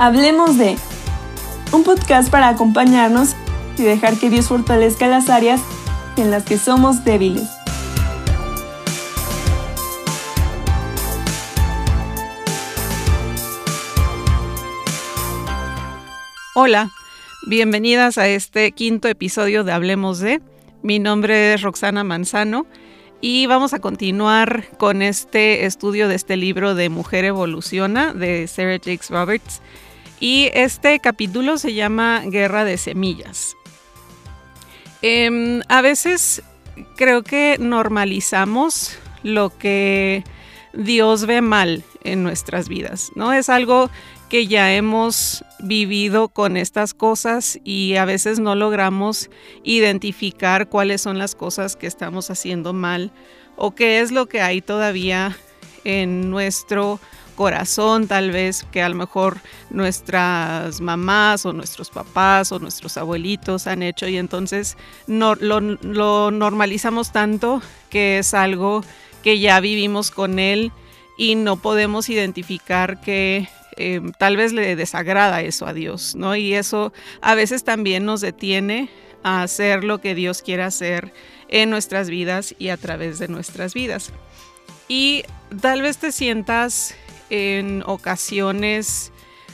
Hablemos de un podcast para acompañarnos y dejar que Dios fortalezca las áreas en las que somos débiles. Hola, bienvenidas a este quinto episodio de Hablemos de. Mi nombre es Roxana Manzano y vamos a continuar con este estudio de este libro de Mujer Evoluciona de Sarah Jakes Roberts. Y este capítulo se llama Guerra de Semillas. Em, a veces creo que normalizamos lo que Dios ve mal en nuestras vidas, ¿no? Es algo que ya hemos vivido con estas cosas y a veces no logramos identificar cuáles son las cosas que estamos haciendo mal o qué es lo que hay todavía en nuestro corazón, tal vez que a lo mejor nuestras mamás o nuestros papás o nuestros abuelitos han hecho y entonces no, lo, normalizamos tanto que es algo que ya vivimos con él y no podemos identificar que Em, tal vez le desagrada eso a Dios, ¿no? Y eso a veces también nos detiene a hacer lo que Dios quiere hacer en nuestras vidas y a través de nuestras vidas. Y tal vez te sientas en ocasiones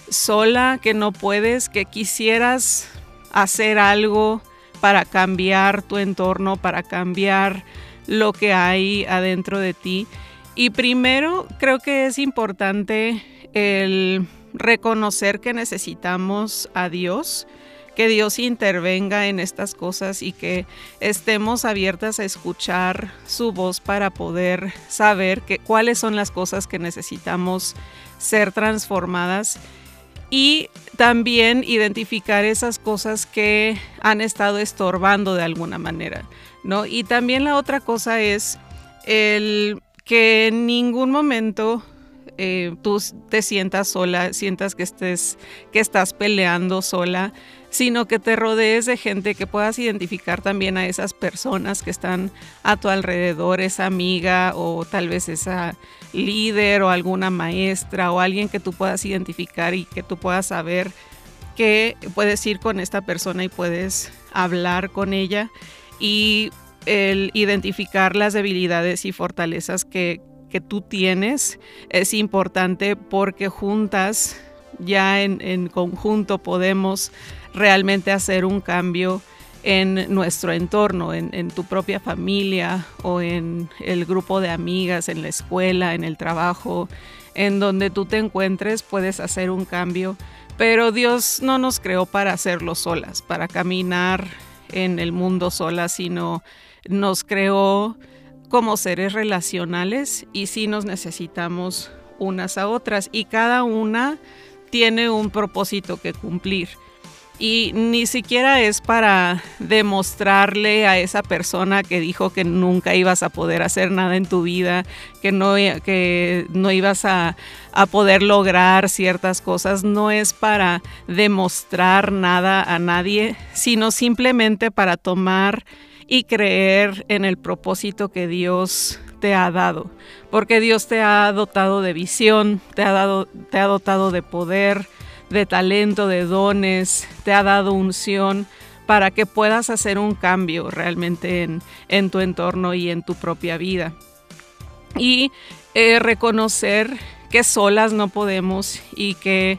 sola, que no puedes, que quisieras hacer algo para cambiar tu entorno, para cambiar lo que hay adentro de ti. Y primero creo que es importante el reconocer que necesitamos a Dios, que Dios intervenga en estas cosas y que estemos abiertas a escuchar su voz para poder saber que, cuáles son las cosas que necesitamos ser transformadas y también identificar esas cosas que han estado estorbando de alguna manera, ¿no? Y también la otra cosa es el que en ningún momento eh, tú te sientas sola, sientas que, estés, que estás peleando sola, sino que te rodees de gente que puedas identificar también a esas personas que están a tu alrededor, esa amiga o tal vez esa líder o alguna maestra o alguien que tú puedas identificar y que tú puedas saber que puedes ir con esta persona y puedes hablar con ella y el identificar las debilidades y fortalezas que, que tú tienes es importante porque juntas, ya en, conjunto, podemos realmente hacer un cambio en nuestro entorno, en, tu propia familia o en el grupo de amigas, en la escuela, en el trabajo, en donde tú te encuentres, puedes hacer un cambio. Pero Dios no nos creó para hacerlo solas, para caminar en el mundo solas, sino nos creó como seres relacionales y sí nos necesitamos unas a otras y cada una tiene un propósito que cumplir. Y ni siquiera es para demostrarle a esa persona que dijo que nunca ibas a poder hacer nada en tu vida, que no, que no ibas a, a poder lograr ciertas cosas, no es para demostrar nada a nadie, sino simplemente para tomar y creer en el propósito que Dios te ha dado, porque Dios te ha dotado de visión, te ha, dado, te ha dotado de poder, de talento, de dones, te ha dado unción para que puedas hacer un cambio realmente en, en tu entorno y en tu propia vida. Y eh, reconocer que solas no podemos y que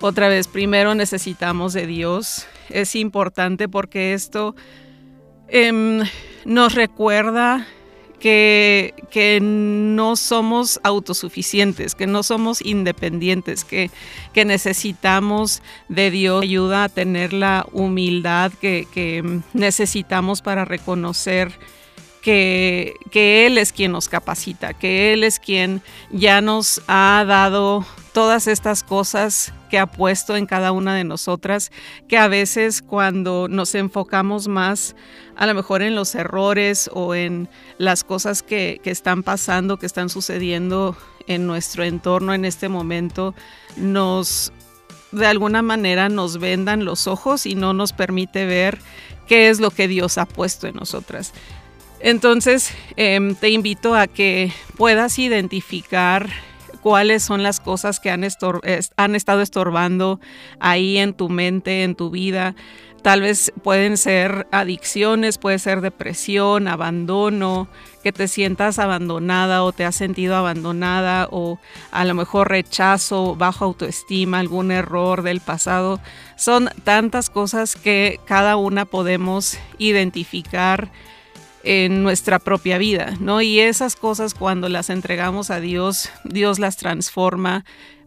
otra vez primero necesitamos de Dios. Es importante porque esto Em, nos recuerda que, que, no somos autosuficientes, que no somos independientes, que, que, necesitamos de Dios ayuda a tener la humildad que, que necesitamos para reconocer que, que, Él es quien nos capacita, que Él es quien ya nos ha dado todas estas cosas que ha puesto en cada una de nosotras, que a veces cuando nos enfocamos más a lo mejor en los errores o en las cosas que, que están pasando, que están sucediendo en nuestro entorno en este momento, nos de alguna manera nos vendan los ojos y no nos permite ver qué es lo que Dios ha puesto en nosotras. Entonces, em, te invito a que puedas identificar cuáles son las cosas que han, estado estorbando ahí en tu mente, en tu vida. Tal vez pueden ser adicciones, puede ser depresión, abandono, que te sientas abandonada o te has sentido abandonada o a lo mejor rechazo, bajo autoestima, algún error del pasado. Son tantas cosas que cada una podemos identificar en nuestra propia vida, ¿no? Y esas cosas cuando las entregamos a Dios, Dios las transforma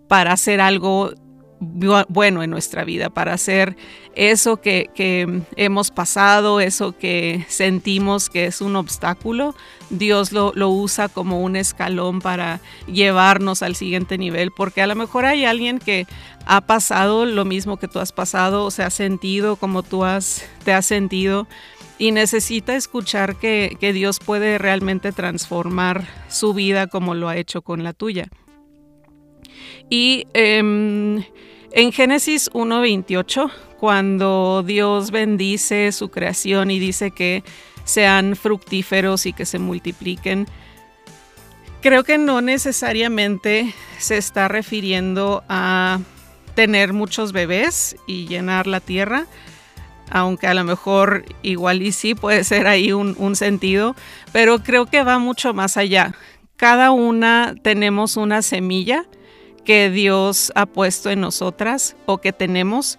para hacer algo bueno en nuestra vida, para hacer eso que, hemos pasado, eso que sentimos que es un obstáculo, Dios lo, lo, usa como un escalón para llevarnos al siguiente nivel, porque a lo mejor hay alguien que ha pasado lo mismo que tú has pasado, o se ha sentido como tú has, te has sentido, y necesita escuchar que, Dios puede realmente transformar su vida como lo ha hecho con la tuya. Y em, en Génesis 1.28, cuando Dios bendice su creación y dice que sean fructíferos y que se multipliquen, creo que no necesariamente se está refiriendo a tener muchos bebés y llenar la tierra, aunque a lo mejor igual y sí puede ser ahí un, un, sentido, pero creo que va mucho más allá. Cada una tenemos una semilla que Dios ha puesto en nosotras o que tenemos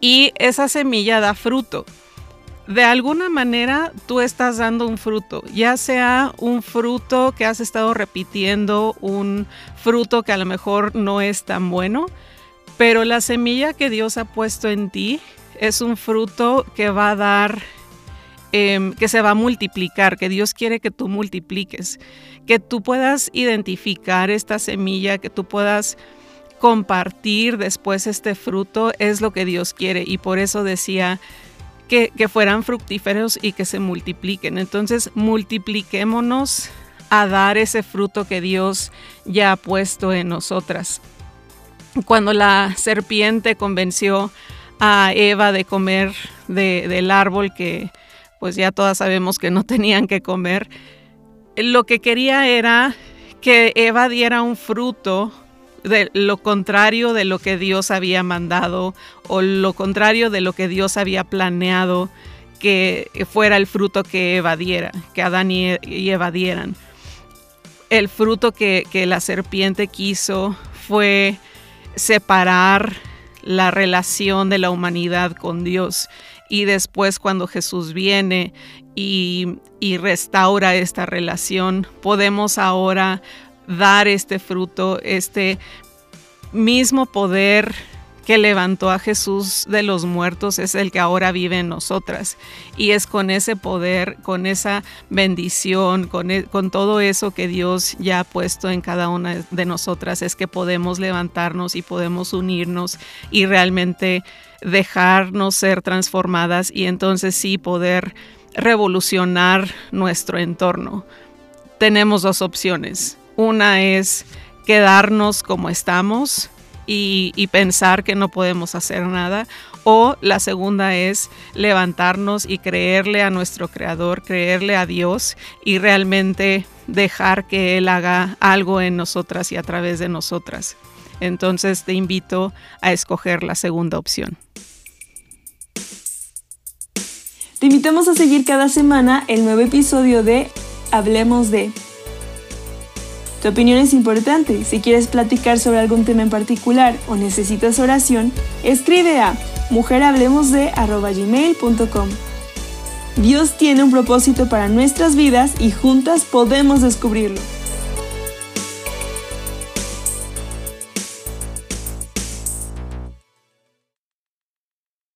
y esa semilla da fruto. De alguna manera tú estás dando un fruto, ya sea un fruto que has estado repitiendo, un fruto que a lo mejor no es tan bueno, pero la semilla que Dios ha puesto en ti es un fruto que va a dar Em, que se va a multiplicar, que Dios quiere que tú multipliques, que tú puedas identificar esta semilla, que tú puedas compartir después este fruto, es lo que Dios quiere. Y por eso decía que, que fueran fructíferos y que se multipliquen. Entonces, multipliquémonos a dar ese fruto que Dios ya ha puesto en nosotras. Cuando la serpiente convenció a Eva de comer del árbol que pues ya todas sabemos que no tenían que comer. Lo que quería era que Eva diera un fruto de lo contrario de lo que Dios había mandado o lo contrario de lo que Dios había planeado que fuera el fruto que Eva diera, que Adán y Eva dieran. El fruto que, que la serpiente quiso fue separar la relación de la humanidad con Dios. Y después cuando Jesús viene y, restaura esta relación, podemos ahora dar este fruto, este mismo poder que levantó a Jesús de los muertos es el que ahora vive en nosotras. Y es con ese poder, con esa bendición, con, e, con, todo eso que Dios ya ha puesto en cada una de nosotras, es que podemos levantarnos y podemos unirnos y realmente dejarnos ser transformadas y entonces sí poder revolucionar nuestro entorno. Tenemos dos opciones. Una es quedarnos como estamos y, pensar que no podemos hacer nada. O la segunda es levantarnos y creerle a nuestro Creador, creerle a Dios y realmente dejar que Él haga algo en nosotras y a través de nosotras. Entonces te invito a escoger la segunda opción. Te invitamos a seguir cada semana el nuevo episodio de Hablemos de. Tu opinión es importante. Si quieres platicar sobre algún tema en particular o necesitas oración, escribe a mujerhablemosde.gmail.com. Dios tiene un propósito para nuestras vidas y juntas podemos descubrirlo.